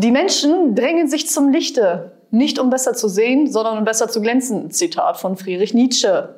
Die Menschen drängen sich zum Lichte, nicht um besser zu sehen, sondern um besser zu glänzen. Zitat von Friedrich Nietzsche.